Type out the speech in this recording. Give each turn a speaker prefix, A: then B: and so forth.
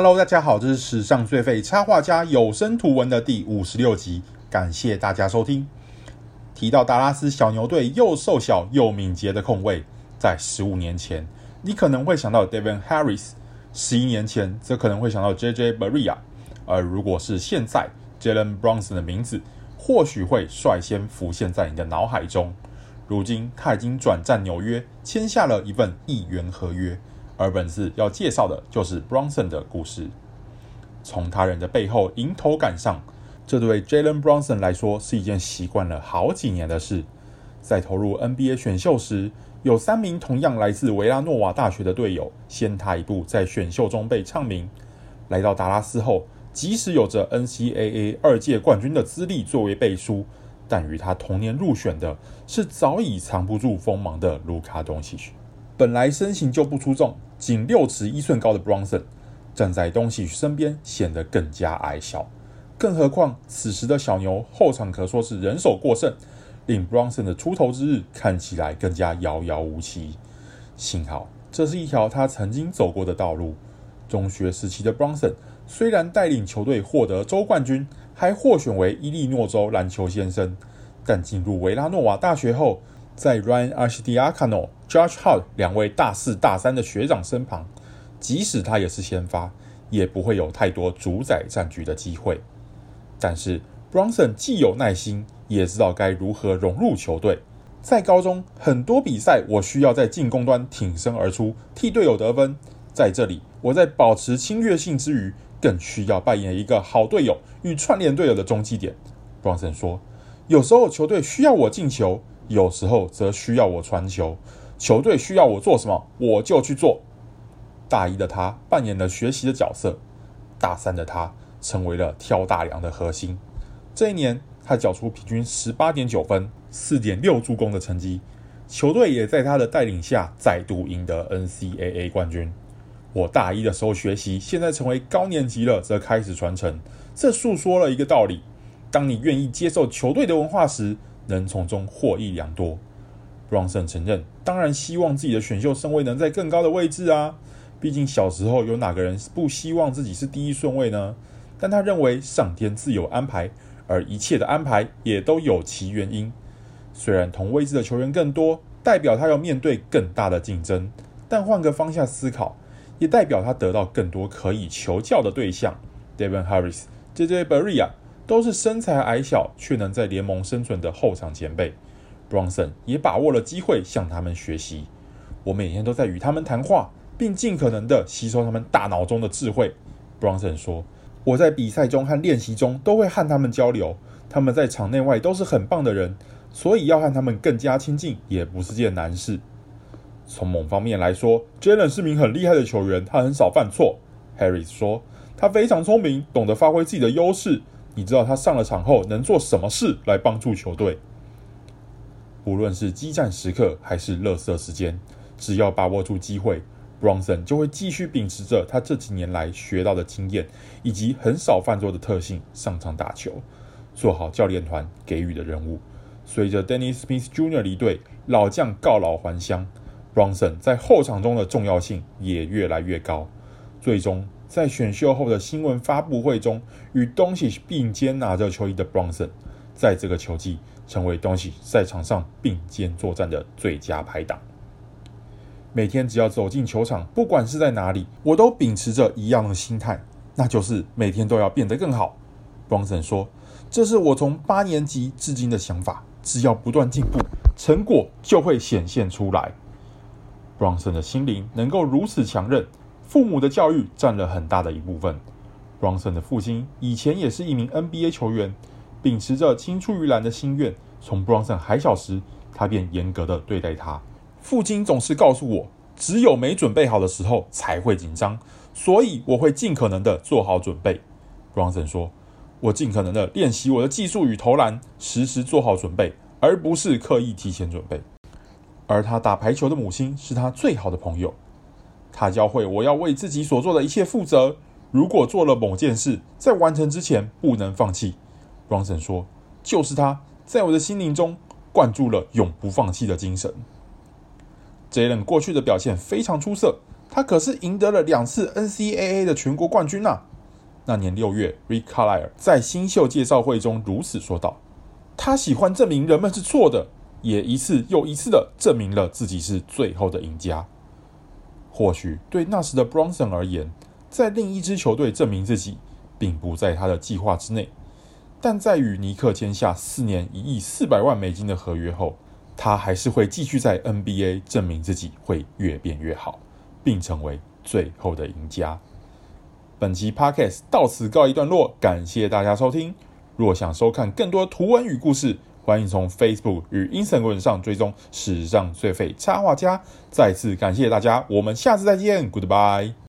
A: Hello，大家好，这是史上最废插画家有声图文的第五十六集，感谢大家收听。提到达拉斯小牛队又瘦小又敏捷的控卫，在十五年前，你可能会想到 Devin Harris；十一年前，则可能会想到 JJ Barea；而如果是现在，Jalen Brunson 的名字或许会率先浮现在你的脑海中。如今，他已经转战纽约，签下了一份亿元合约。而本次要介绍的就是 Bronson 的故事。从他人的背后迎头赶上，这对 Jalen Brunson 来说是一件习惯了好几年的事。在投入 NBA 选秀时，有三名同样来自维拉诺瓦大学的队友先他一步在选秀中被唱名。来到达拉斯后，即使有着 NCAA 二届冠军的资历作为背书，但与他同年入选的是早已藏不住锋芒的卢卡东契奇。本来身形就不出众，仅六尺一寸高的 Bronson 站在东契奇身边显得更加矮小。更何况此时的小牛后场可说是人手过剩，令 Bronson 的出头之日看起来更加遥遥无期。幸好这是一条他曾经走过的道路。中学时期的 Bronson 虽然带领球队获得州冠军，还获选为伊利诺州篮球先生，但进入维拉诺瓦大学后，在 Ryan Arcidiacono、Josh Hart 两位大四、大三的学长身旁，即使他也是先发，也不会有太多主宰战局的机会。但是 Bronson 既有耐心，也知道该如何融入球队。在高中，很多比赛我需要在进攻端挺身而出，替队友得分。在这里，我在保持侵略性之余，更需要扮演一个好队友与串联队友的中继点。Bronson 说：“有时候球队需要我进球。”有时候则需要我传球，球队需要我做什么，我就去做。大一的他扮演了学习的角色，大三的他成为了挑大梁的核心。这一年，他缴出平均十八点九分、四点六助攻的成绩，球队也在他的带领下再度赢得 NCAA 冠军。我大一的时候学习，现在成为高年级了，则开始传承。这诉说了一个道理：当你愿意接受球队的文化时，能从中获益良多。Brunson 承认，当然希望自己的选秀顺位能在更高的位置啊。毕竟小时候有哪个人不希望自己是第一顺位呢？但他认为上天自有安排，而一切的安排也都有其原因。虽然同位置的球员更多，代表他要面对更大的竞争，但换个方向思考，也代表他得到更多可以求教的对象。Devin Harris、JJ Barea。都是身材矮小却能在联盟生存的后场前辈，Bronson 也把握了机会向他们学习。我每天都在与他们谈话，并尽可能的吸收他们大脑中的智慧。Bronson 说：“我在比赛中和练习中都会和他们交流，他们在场内外都是很棒的人，所以要和他们更加亲近也不是件难事。”从某方面来说，Jalen 是名很厉害的球员，他很少犯错。Harris 说：“他非常聪明，懂得发挥自己的优势。”你知道他上了场后能做什么事来帮助球队？无论是激战时刻还是垃圾时间，只要把握住机会，Bronson 就会继续秉持着他这几年来学到的经验以及很少犯错的特性上场打球，做好教练团给予的任务。随着 Dennis Smith Jr. 离队，老将告老还乡，Bronson 在后场中的重要性也越来越高，最终。在选秀后的新闻发布会中，与东契并肩拿着球衣的 Bronson，在这个球季成为东契赛场上并肩作战的最佳拍档。每天只要走进球场，不管是在哪里，我都秉持着一样的心态，那就是每天都要变得更好。Bronson 说：“这是我从八年级至今的想法，只要不断进步，成果就会显现出来。” ”Bronson 的心灵能够如此强韧。父母的教育占了很大的一部分。Bronson 的父亲以前也是一名 NBA 球员，秉持着青出于蓝的心愿，从 Bronson 还小时，他便严格的对待他。父亲总是告诉我，只有没准备好的时候才会紧张，所以我会尽可能的做好准备。Bronson 说：“我尽可能的练习我的技术与投篮，时时做好准备，而不是刻意提前准备。”而他打排球的母亲是他最好的朋友。他教会我要为自己所做的一切负责。如果做了某件事，在完成之前不能放弃。Brunson 说：“就是他在我的心灵中灌注了永不放弃的精神。” Jalen 过去的表现非常出色，他可是赢得了两次 NCAA 的全国冠军呐！那年六月，Rick Carlisle 在新秀介绍会中如此说道：“他喜欢证明人们是错的，也一次又一次的证明了自己是最后的赢家。或许对那时的 Bronson 而言，在另一支球队证明自己，并不在他的计划之内。但在与尼克签下四年一亿四百万美金的合约后，他还是会继续在 NBA 证明自己会越变越好。”并成为最后的赢家。本期 Podcast 到此告一段落，感谢大家收听。若想收看更多图文与故事，欢迎从 Facebook 与 Instagram 上追踪史上最废插画家。再次感谢大家，我们下次再见，Goodbye。